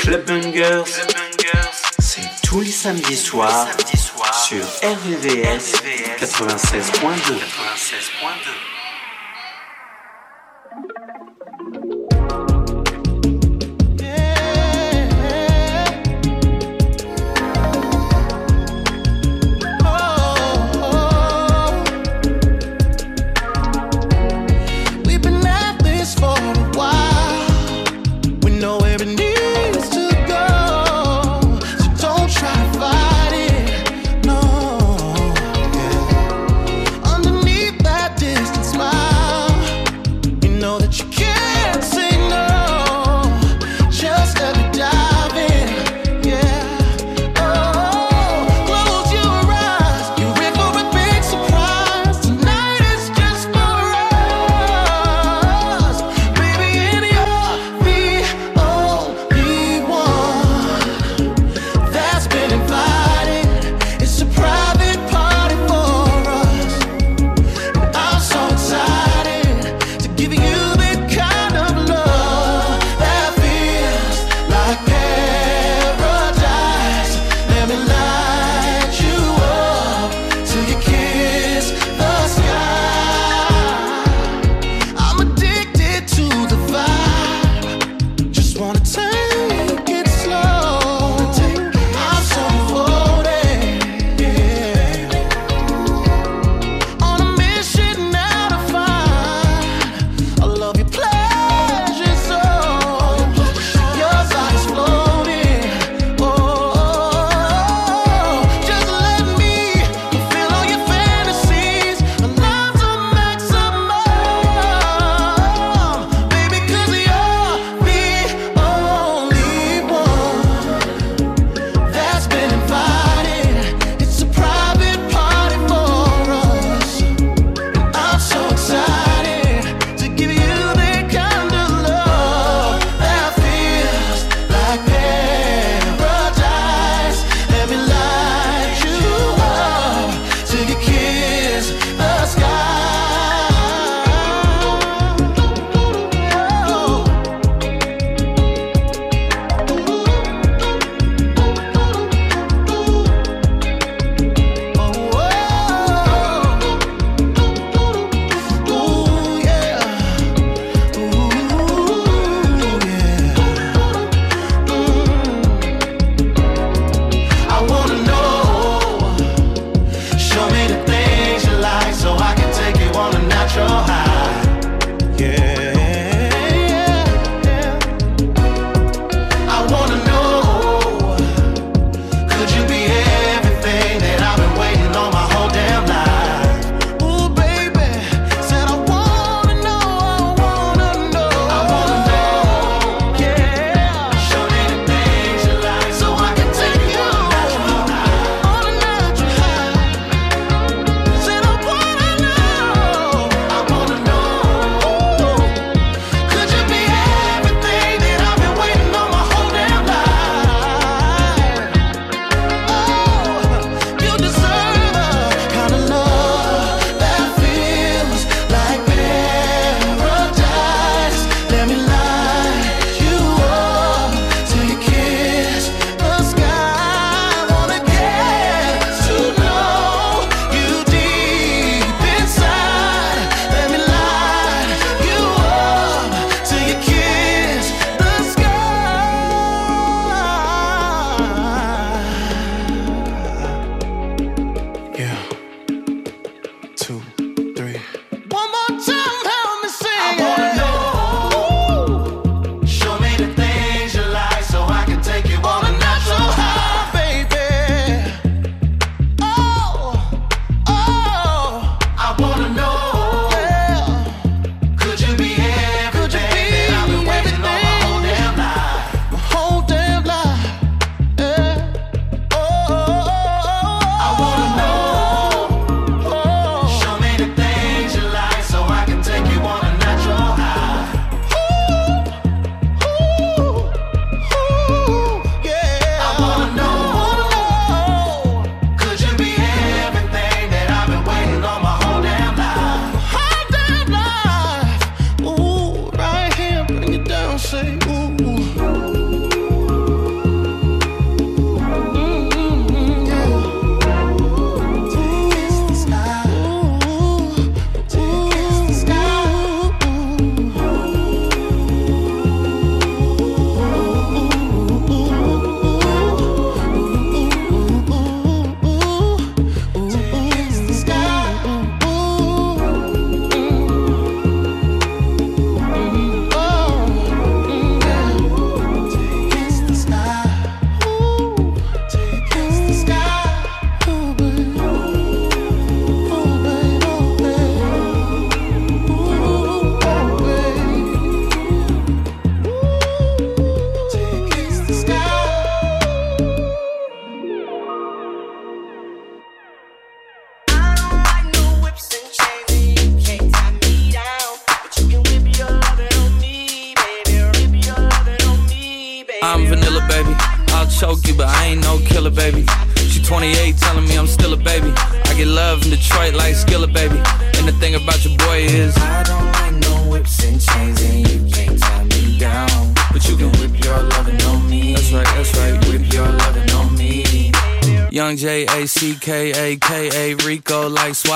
Club c'est tous les samedis soirs sur RVVS 96.2.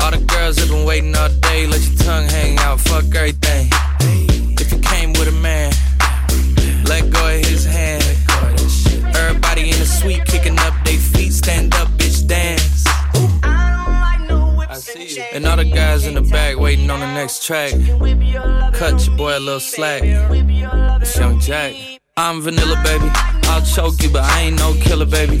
All the girls have been waiting all day, let your tongue hang out, fuck everything. If you came with a man, let go of his hand. Everybody in the suite kicking up their feet, stand up, bitch, dance. I see you. And all the guys in the back waiting on the next track. Cut your boy a little slack. It's Young Jack. I'm vanilla, baby. I'll choke you, but I ain't no killer, baby.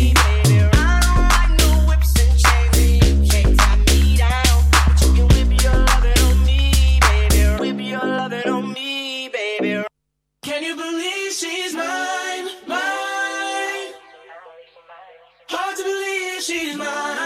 She's mine.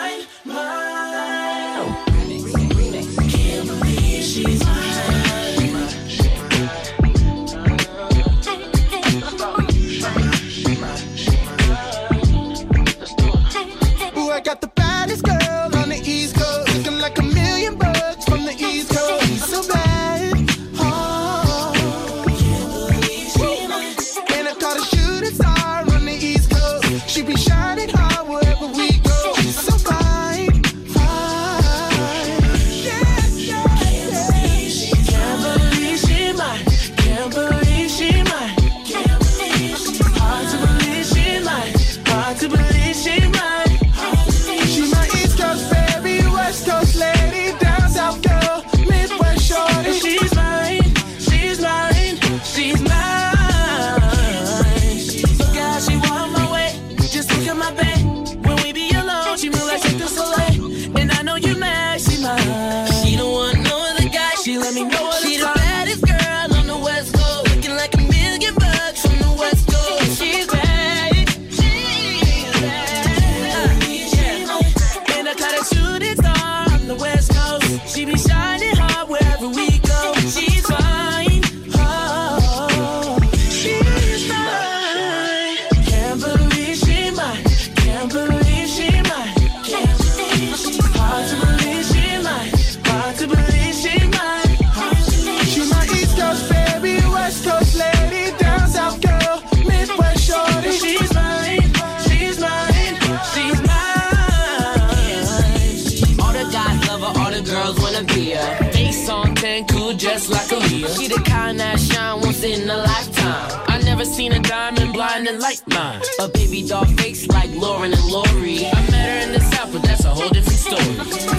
in a lifetime. I never seen a diamond blind and like mine. A baby doll face like Lauren and Lori. I met her in the south, but that's a whole different story.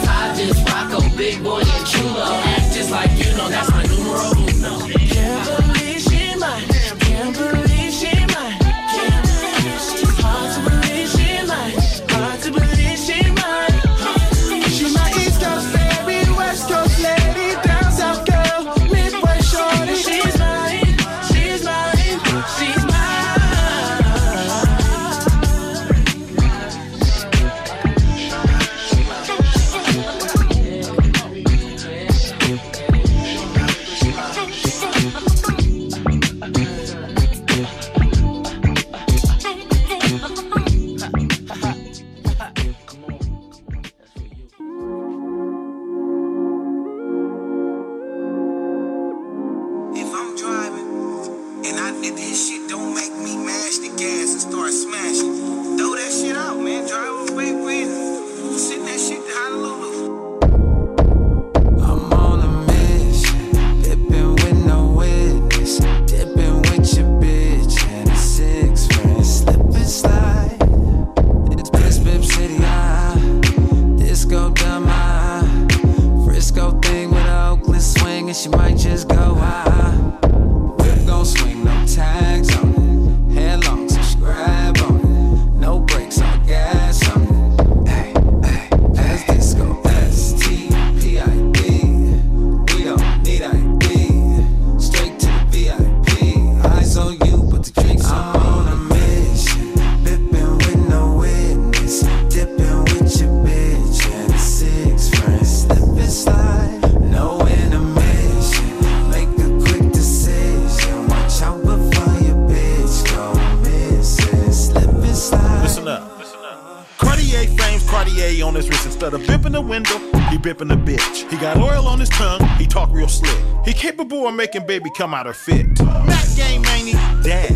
I just rock a big boy and chulo. Act just like you know, that's my numero uno. Can't believe she my, can't believe. smashing. Throw that shit out, man. Drive away with it. Send that shit to Honolulu. become out of fit. Not game many, dad.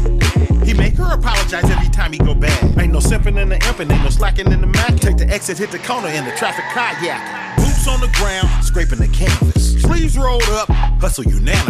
He make her apologize every time he go bad. Ain't no simping in the impin', ain't no slacking in the mind. Take the exit, hit the corner in the traffic kayak. Boots on the ground, scraping the canvas. Sleeves rolled up, hustle unanimous.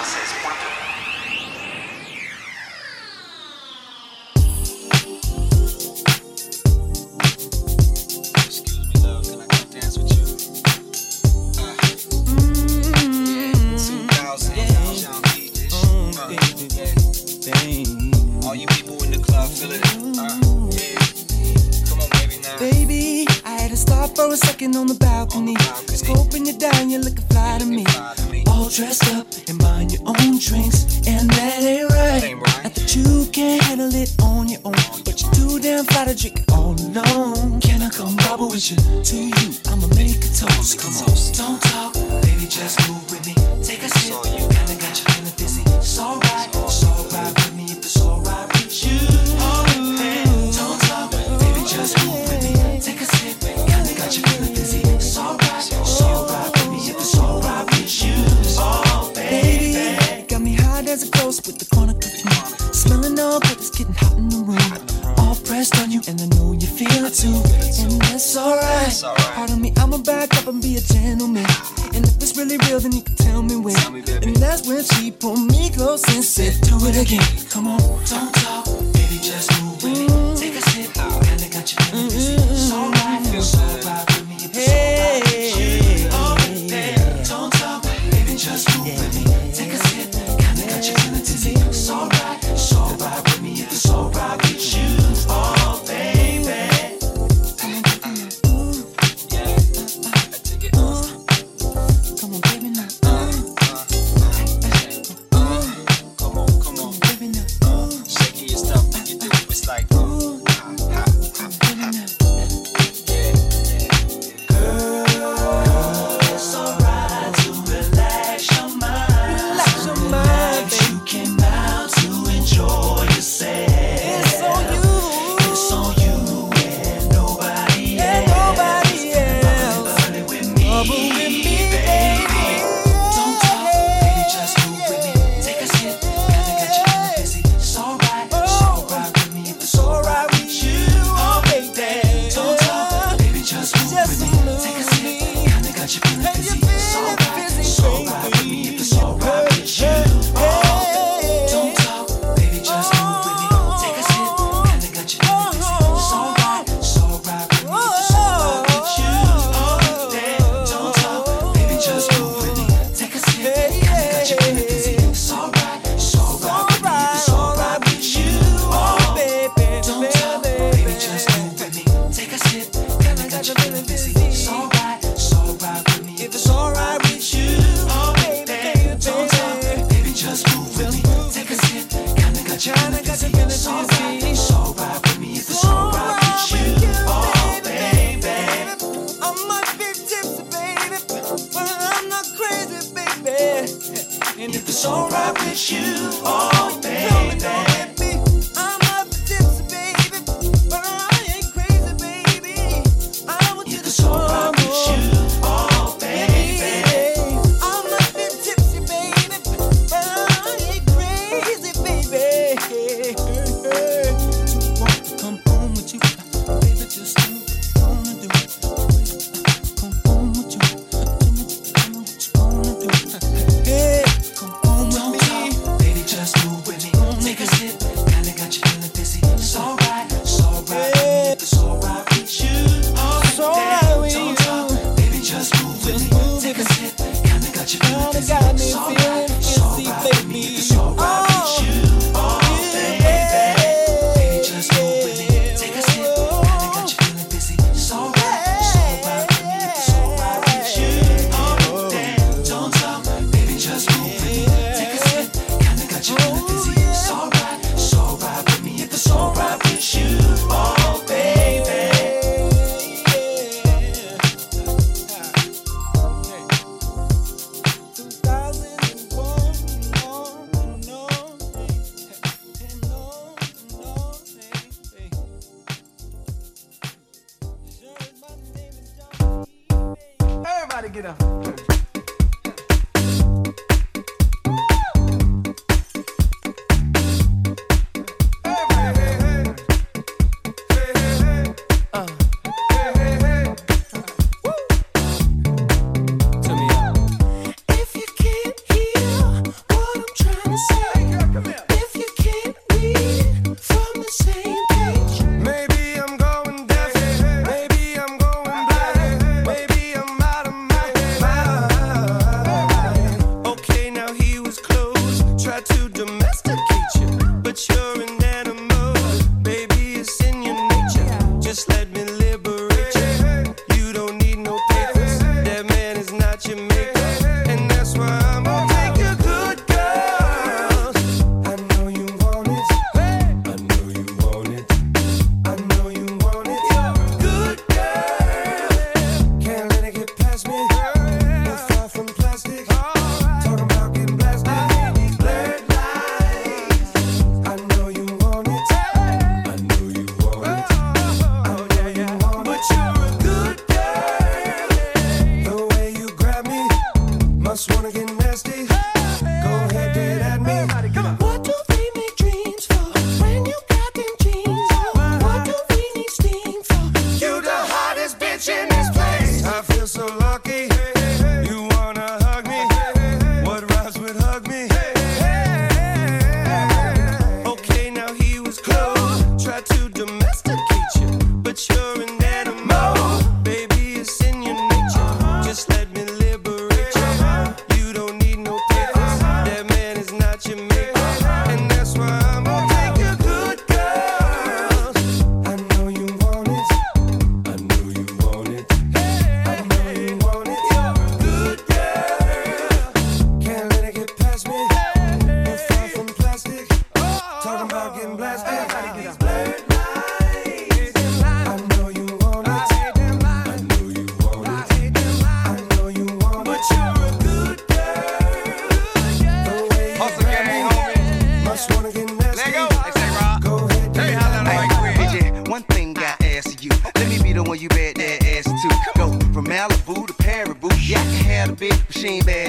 machine, man.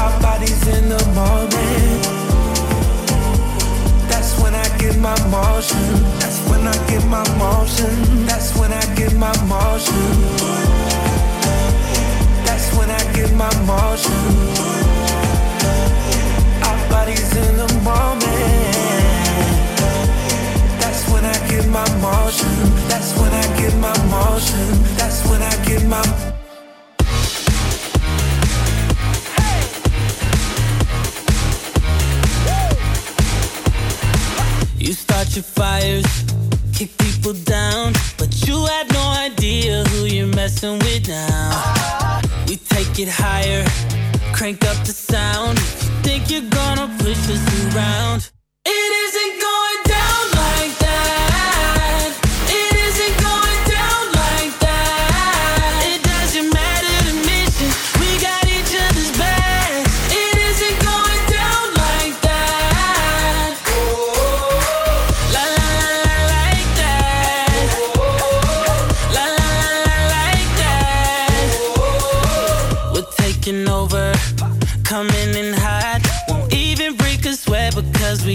Our bodies in the morning. That's when I get my motion. That's when I get my motion. That's when I get my motion. That's when I get my motion. Our bodies in the moment. That's when I get my motion. That's when I get my motion. That's when I get my out your fires, kick people down, but you have no idea who you're messing with now. We take it higher, crank up the sound. If you think you're gonna push us around? It isn't gonna.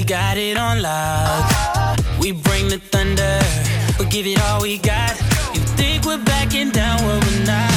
Got it on lock. We bring the thunder, we give it all we got. You think we're backing down when we're not.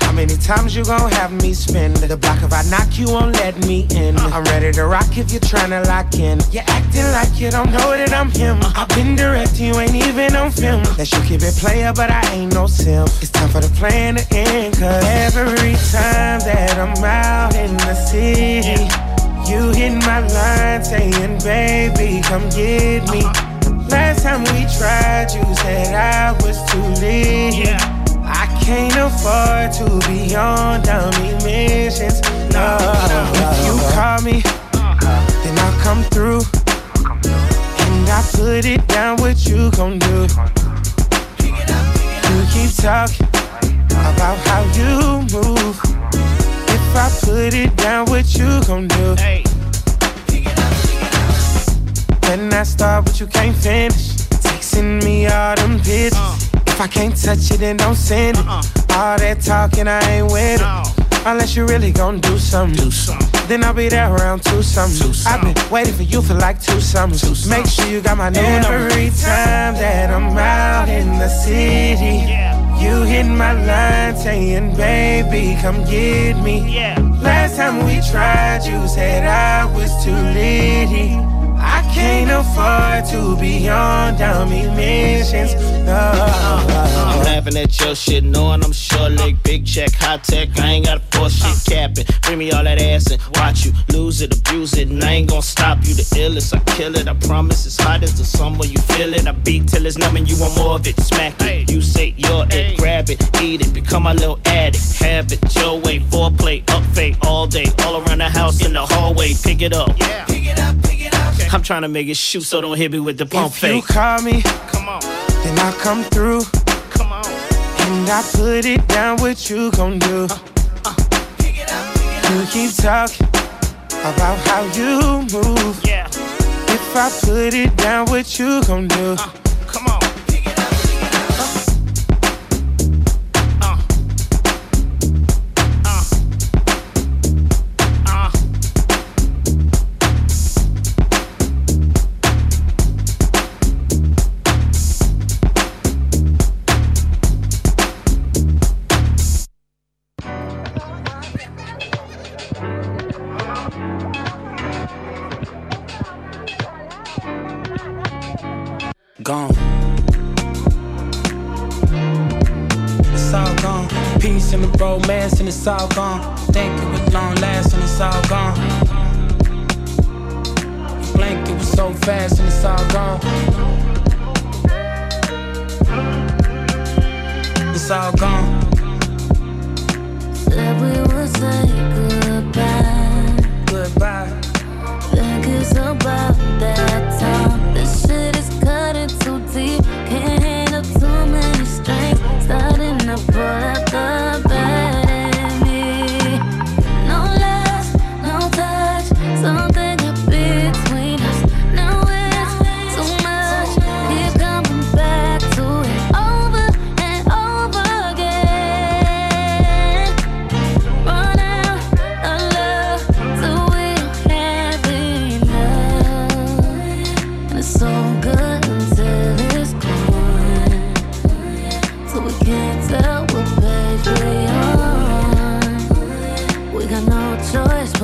How many times you gon' have me spend the block if I knock you won't let me in? Uh-uh. I'm ready to rock if you're tryna lock in. You're acting like you don't know that I'm him. Uh-uh. I've been direct, you ain't even on film. That you keep it player, but I ain't no sim. It's time for the plan to end, cause every time that I'm out in the city, you hit my line saying, baby, come get me. Uh-uh. Last time we tried, you said I was too lit. Can't afford to be on dummy missions. No, if you call me, then I'll come through. And I put it down, what you gon' do? You keep talking about how you move. If I put it down, what you gon' do? When I start, but you can't finish. Texting me all them pictures. If I can't touch it, then don't send it. All that talking, I ain't with it. Unless you really gon' do something. Then I'll be there around two something. I've been waiting for you for like two summers. Make sure you got my new number. Every time that I'm out in the city, you hit my line saying, baby, come get me. Yeah. Last time we tried, you said I was too litty. I can't afford to be on dummy missions. No. I'm laughing at your shit, knowing I'm short leg, big check, high tech. I ain't got a force shit capping. Bring me all that ass and watch you lose it, abuse it, and I ain't gonna stop you. The illest, I kill it. I promise it's hot as the summer. You feel it. I beat till it's numb and you want more of it. Smack it. You say you're it, grab it, eat it, become my little addict. Have it your way, foreplay, up fake all day, all around the house in the hallway. Pick it up. Yeah. Pick it up, pick it up. I'm trying to make it shoot, so don't hit me with the pump If you call me, Come on, then I'll come through. come on. And I put it down, what you gon' do? Uh, uh, i'll pick it up You keep talking about how you move. Yeah, If I put it down, what you gon' do? Uh, come on. savant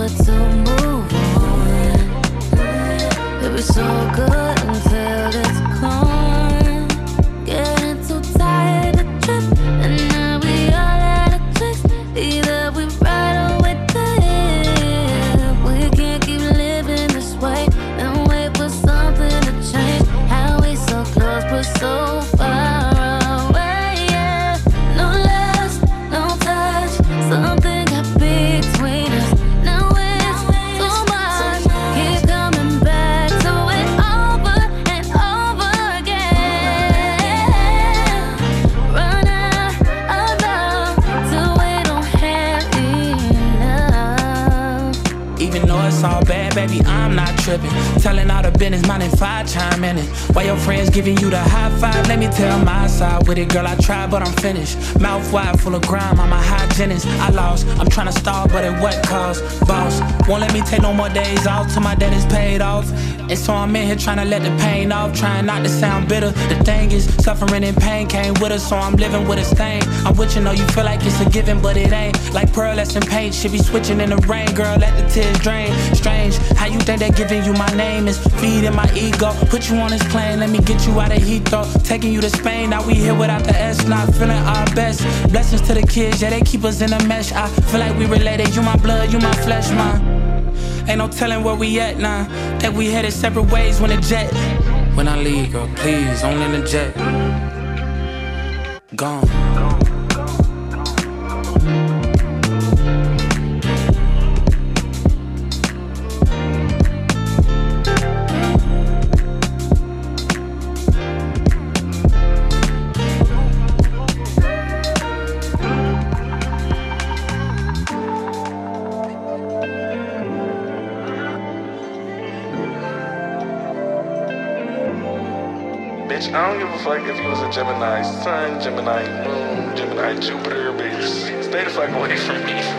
to move on. It was so good it. While your friends giving you the high five, let me tell my side with it, girl. I tried, but I'm finished. Mouth wide, full of grime, I'm a hygienist. I lost, I'm trying to stall, but at what cost? Boss, won't let me take no more days off till my debt is paid off. And so I'm in here trying to let the pain off, trying not to sound bitter. The thing is, suffering and pain came with us, so I'm living with a stain. I'm with you, know you feel like it's a given, but it ain't. Like pearlescent and paint, should be switching in the rain, girl. Let the tears drain. Strange, how you think that giving you my name is feeding my ego? Put you on this plane, let me get you out of Heathrow. Taking you to Spain, now we here without the S, not feeling our best. Blessings to the kids, yeah, they keep us in a mesh. I feel like we related. You my blood, you my flesh, man. Ain't no telling where we at now. That we headed separate ways when the jet. When I leave, girl, please, only the jet. Gone. Gemini Sun, Gemini Moon, Gemini Jupiter, bitch. Stay the fuck away from me.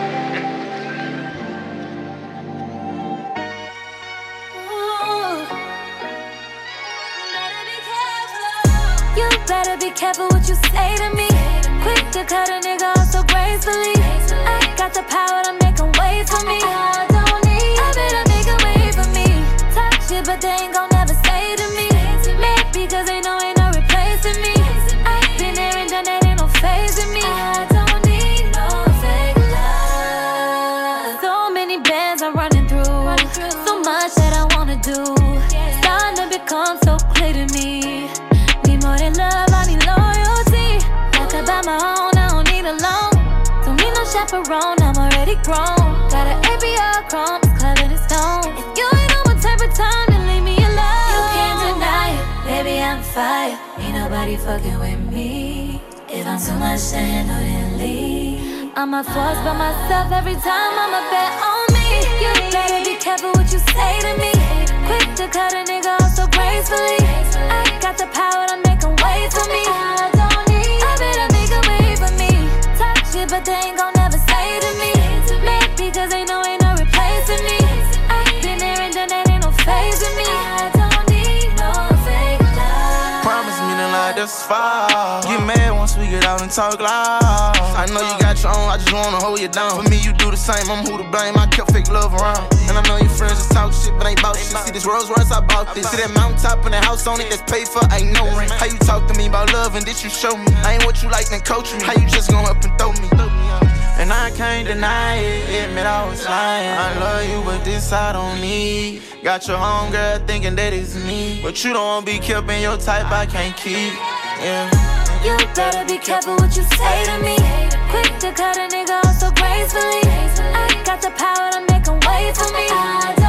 Fucking with me. If I'm too much to handle, then leave. I'm a force by myself every time I'm a bet on me. You better be careful what you say to me. Quick to cut a nigga off so gracefully. I got the power far. Get mad once we get out and talk loud. I know you got your own, I just wanna hold you down. For me, you do the same, I'm who to blame. I kept fake love around. And I know your friends just talk shit, but ain't bout shit. See this Rolls Royce, I bought this. See that mountaintop and the house on it that's paid for, ain't no rent. How you talk to me about love and this you show me? I ain't what you like, then coach me. How you just gon' up and throw me? And I can't deny it, admit I was lying. I love you, but this I don't need. Got your own girl thinking that it's me. But you don't be keeping your type, I can't keep. Yeah. You better be careful what you say to me. Quick to cut a nigga off so gracefully. I got the power to make him wait for me.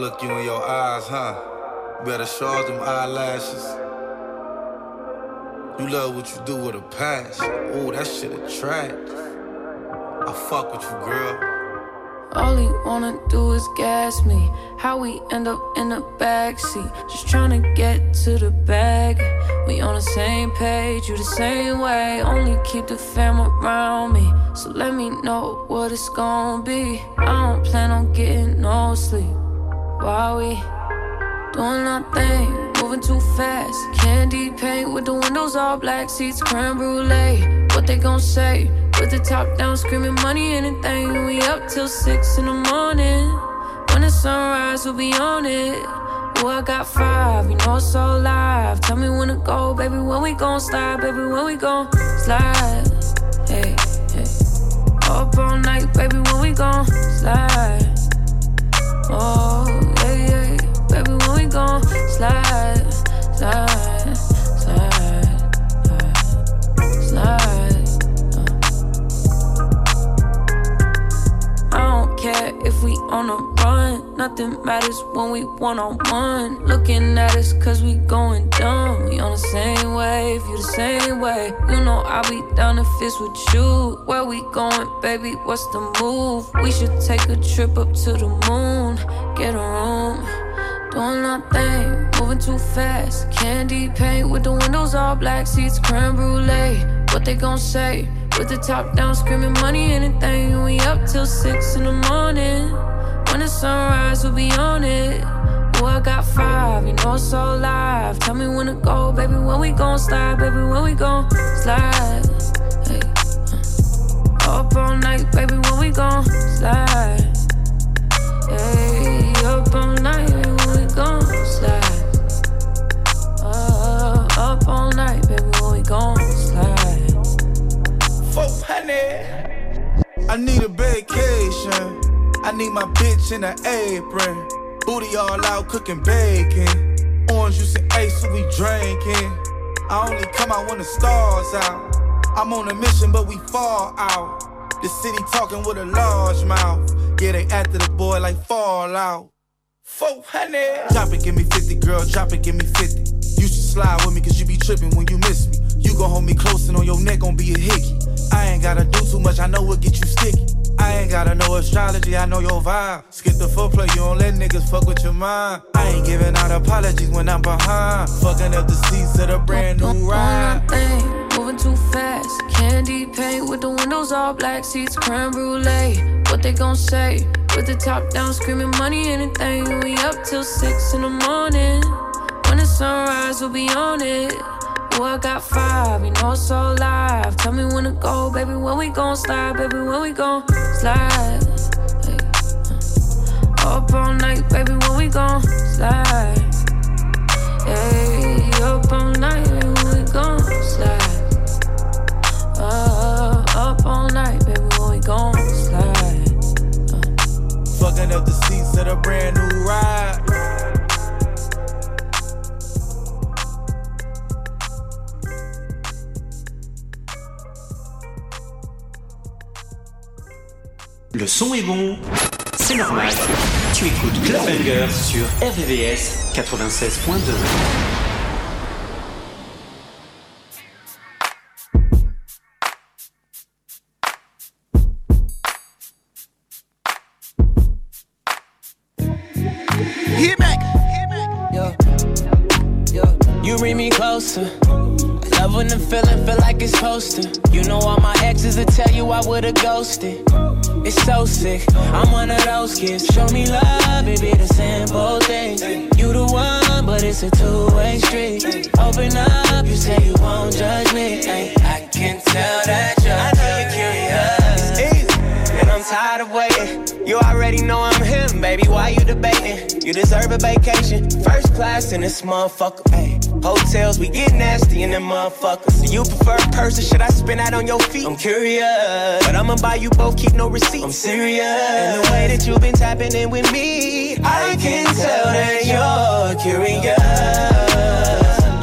Look you in your eyes, huh? Better charge them eyelashes. You love what you do with a passion. Ooh, that shit attract. I fuck with you, girl. All he wanna do is gas me. How we end up in the backseat. Just tryna get to the bag. We on the same page, you the same way. Only keep the fam around me. So let me know what it's gonna be. I don't plan on getting no sleep. While we doing our thing, moving too fast. Candy paint with the windows all black, seats creme brulee. What they gon' say? With the top down, screaming money, anything. We up till six in the morning. When the sunrise, we'll be on it. Oh, I got five, you know it's so live. Tell me when to go, baby. When we gon' slide, baby. When we gon' slide. Hey, hey. Up all night, baby. When we gon' slide. When we one on one. Looking at us cause we going dumb. We on the same wave, you the same way. You know I'll be down if it's with you. Where we going, baby? What's the move? We should take a trip up to the moon. Get a room. Doing nothing, moving too fast. Candy paint with the windows all black, seats creme brulee. What they gon' say? With the top down, screaming money, anything. We up till six in the morning. Sunrise, we'll be on it. Oh, I got five, you know so live. Tell me when to go, baby. When we gon' slide, baby. When we gon' slide. Hey, uh. Up all night, baby. When we gon' slide. Hey, up all night, baby. When we gon' slide. Uh, up all night, baby. When we gon' slide. 400. I need a vacation. I need my bitch in an apron. Booty all out cooking bacon. Orange juice and ace, so we drinking. I only come out when the stars out. I'm on a mission, but we fall out. The city talking with a large mouth. Yeah, they after the boy like Fallout. 400. Drop it, give me 50, girl. Drop it, give me 50. You should slide with me, cause you be tripping when you miss me. Gon' hold me close and on your neck gon' be a hickey. I ain't gotta do too much, I know what get you sticky. I ain't gotta know astrology, I know your vibe. Skip the footplay, you don't let niggas fuck with your mind. I ain't giving out apologies when I'm behind. Fucking up the seats of the brand new ride. Thing, moving too fast. Candy paint with the windows all black, seats creme brulee. What they gon' say? With the top down, screaming money, anything. We up till six in the morning. When the sunrise, we'll be on it. Oh, I got five, you know it's so live. Tell me when to go, baby. When we gon' slide, baby. When we gon' slide. Hey, uh. Up all night, baby. When we gon' slide. Hey, up all night, baby. When we gon' slide. Uh, up all night, baby. When we gon' slide. Fucking up the seats of the brand new ride. Le son est bon, c'est normal. Tu écoutes Club Banger sur RVVS 96.2. Hit back. Me closer. when the feeling feel like it's posted. You know all my exes will tell you I would've ghosted. It's so sick. I'm one of those kids. Show me love, baby, the simple things. You the one, but it's a two-way street. Open up, you say you won't judge me. I can tell that you're you're curious, and I'm tired of waiting. You already know I'm Baby, why you debating? You deserve a vacation. First class in this motherfucker. Ay. Hotels, we get nasty in them motherfuckers. Do you prefer a person? Should I spin out on your feet? I'm curious. But I'ma buy you both, keep no receipt. I'm serious. And the way that you've been tapping in with me, I can tell that you're curious.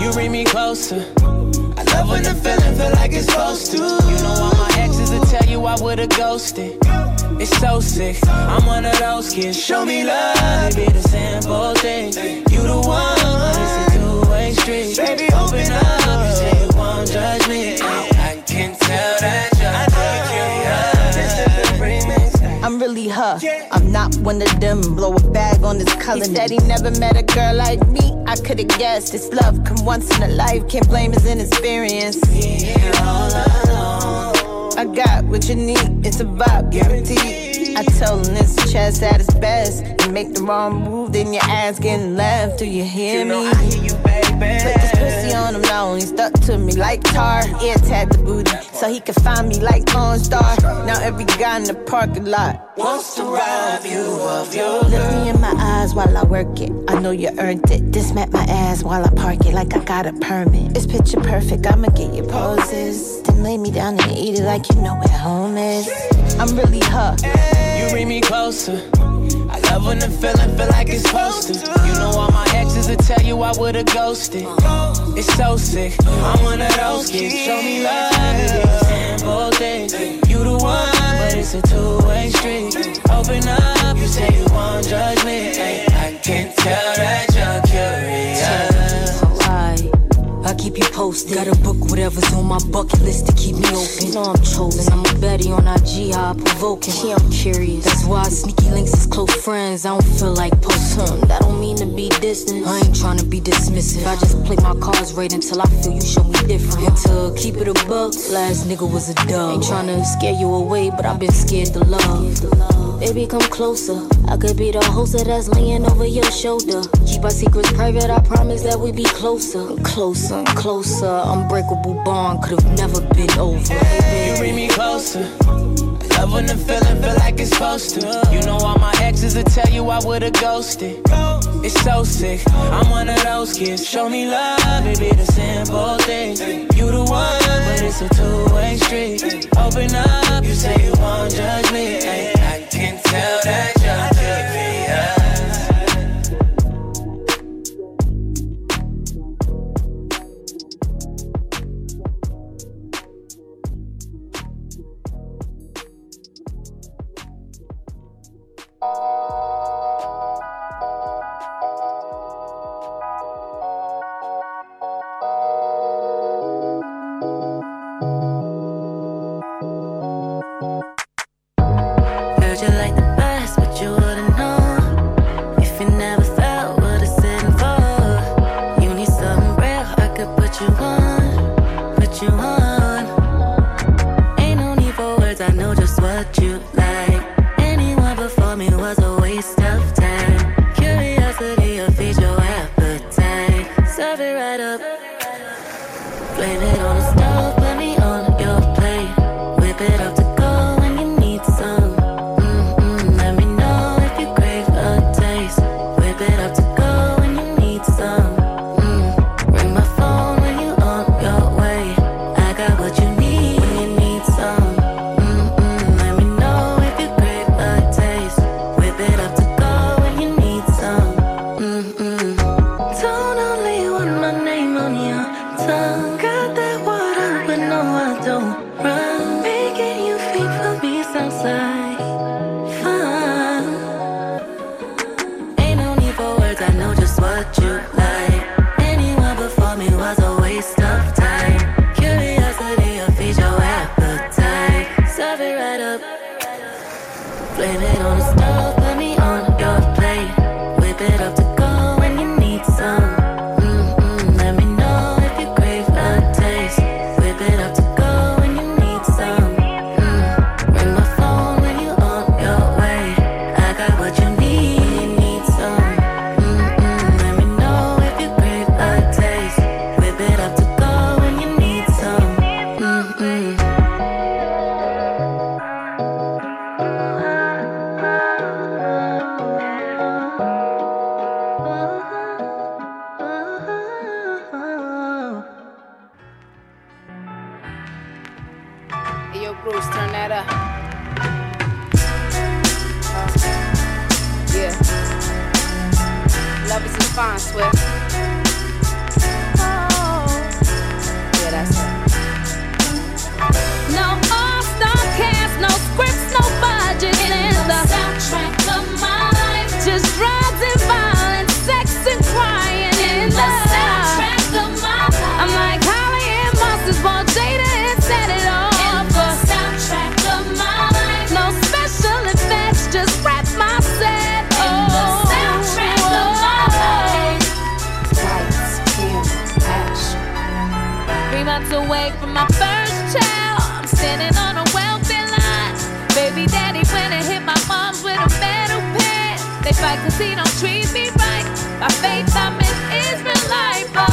You bring me closer. I love when the feeling feel like it's supposed to. You know will tell you I would've ghosted. It's so sick. I'm one of those kids. Show me love, it be the simple thing. You the one, but it's a two-way street. Baby, open up. You say you won't judge me. I can tell that you're curious. This is. I'm really her. I'm not one of them. Blow a bag on this color. He said he never met a girl like me. I could've guessed this love come once in a life. Can't blame his inexperience. I got what you need. It's about guaranteed. I tell him this chest at its best. You make the wrong move, then your ass getting left. Do you hear me? I hear you, baby. Put this pussy on him now, he stuck to me like tar. AirTag the booty, so he can find me like OnStar. Now every guy in the parking lot Wants to rob you of your Look me in my eyes while I work it. I know you earned it. This met my ass while I park it like I got a permit. It's picture perfect, I'ma get your poses. Then lay me down and eat it like you know where home is. I'm really her. You bring me closer. I love when the feeling feel like it's supposed to. You know all my exes will tell you I would've ghosted. It's so sick. I'm one of those kids. Show me love, it be but it's a two-way street. Open up, you say you won't judge me. Ay, I can tell that I keep you posted. Gotta book whatever's on my bucket list to keep me open. know I'm chosen. I'm a Betty on IG, I provoking. Yeah, I'm curious. That's why sneaky links is close friends. I don't feel like post him. That don't mean to be distant. I ain't trying to be dismissive. I just play my cards right until I feel you show me different. And keep it a buck, last nigga was a dub. Ain't trying to scare you away, but I've been scared to love. Baby, come closer. I could be the host that's laying over your shoulder. Keep our secrets private, I promise that we be closer. Closer, closer. Unbreakable bond could've never been over. Hey, You bring me closer. Love when the feeling feel like it's supposed to. You know all my exes will tell you I would've ghosted. It's so sick. I'm one of those kids. Show me love, it be the simple thing. You the one, but it's a two-way street. Open up, you say you won't judge me. Ay, I can tell that you're child. I'm standing on a welfare line. Baby daddy went and hit my mom's with a metal pen. They fight cause he don't treat me right. By faith, I'm an Israelite, but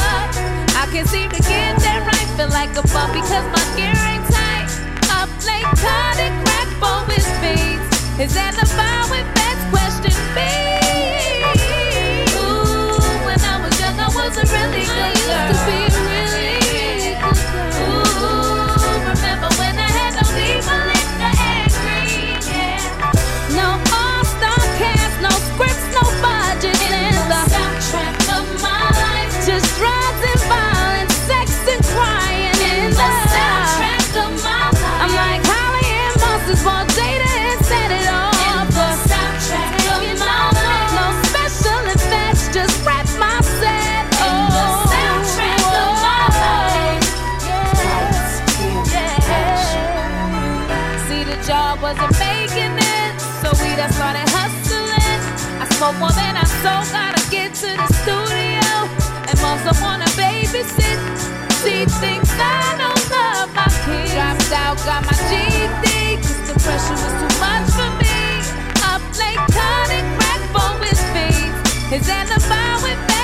I can't seem to get that right. Feel like a bum because my gear ain't tight. Up late, caught and crack for his feet. His alibi with best question B. Ooh, when I was young, I was a really good girl. Used to be More than I sold, gotta get to the studio. And don't wanna babysit. See, things I don't love my kids. Dropped out, got my GED, cause the pressure was too much for me. Up late, cut and crack for his feet. His alibi with that's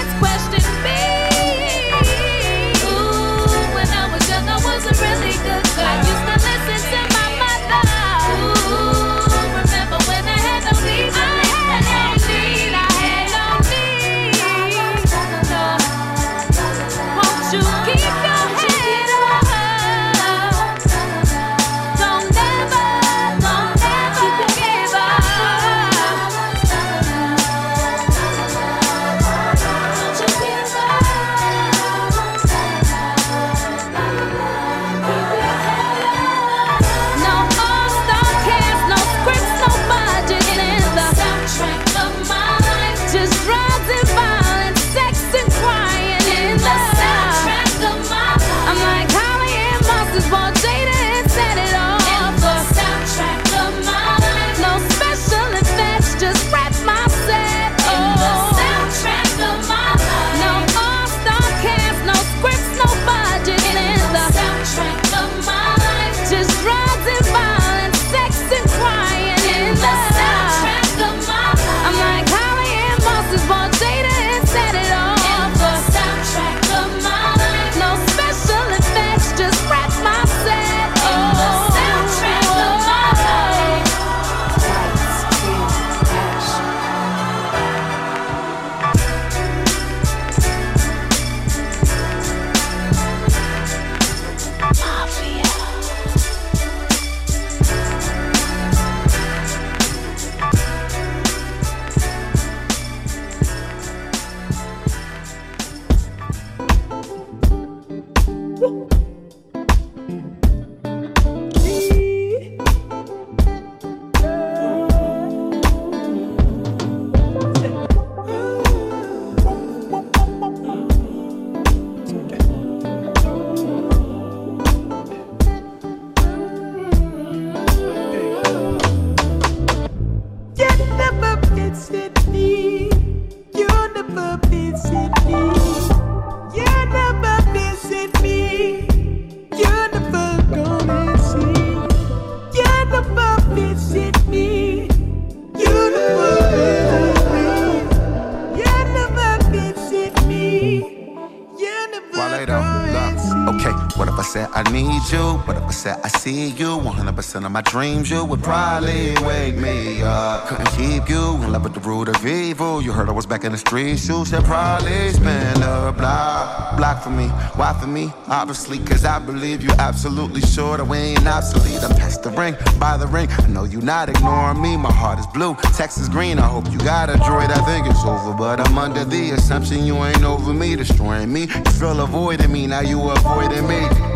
need you. But if I said I see you, 100% of my dreams, you would probably wake me up. Couldn't keep you in love with the root of evil. You heard I was back in the streets, you should probably spin a block. Block for me, why for me? Obviously, cause I believe you absolutely sure that we ain't obsolete. I'm past the ring, by the ring. I know you're not ignoring me. My heart is blue, Texas green. I hope you got a droid. I think it's over, but I'm under the assumption you ain't over me, destroying me. You feel avoiding me, now you avoiding me.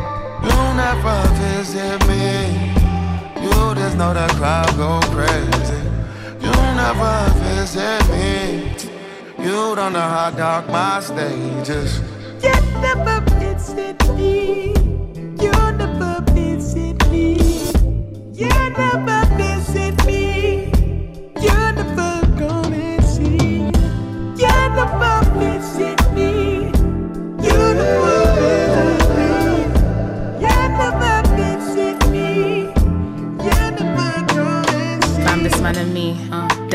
You never visit me. You just know the crowd go crazy. You never visit me. You don't know how dark my stage is. You never visit me. You never visit me. You never visit me. You never gonna see. You never visit me. You never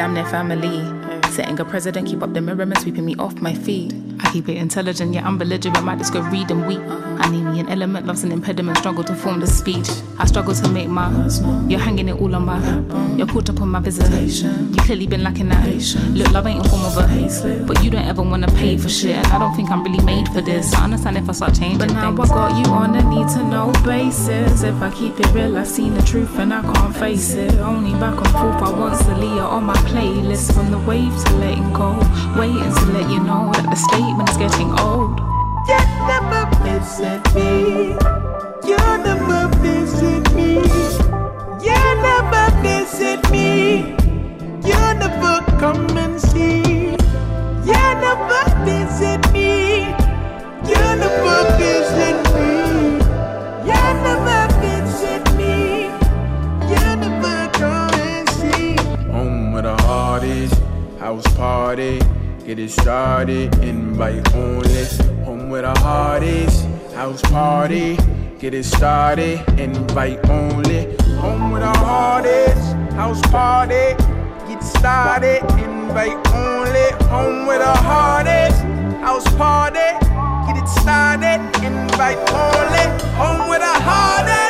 damn near family. Setting a president, keep up the mirror and sweeping me off my feet. I keep it intelligent, yet I'm belligerent. Might just go read and weep. I need me an element, love's an impediment. Struggle to form the speech. I struggle to make my. You're hanging it all on my. You're caught up on my visitation. You clearly been lacking that. Look, love ain't in form of a. But you don't ever wanna pay for shit. And I don't think I'm really made for this. I understand if I start changing. But now things. I got you on a need to know basis. If I keep it real, I've seen the truth and I can't face it. Only back and forth, I want Celia on my playlist. From the wave to letting go. Waiting to let you know that the statement is getting old. You never visit me. You never visit me. You never visit me. You never come and see. You never visit me. You never visit me. You never visit me. You never come and see. Home with the hardest, house party. Get it started, invite only. Home with the hardest, house party. Get it started, invite only. Home with the hardest, house party. Get started, invite only. Home with the hardest, house party. Get it started, invite only. Home with the hardest, house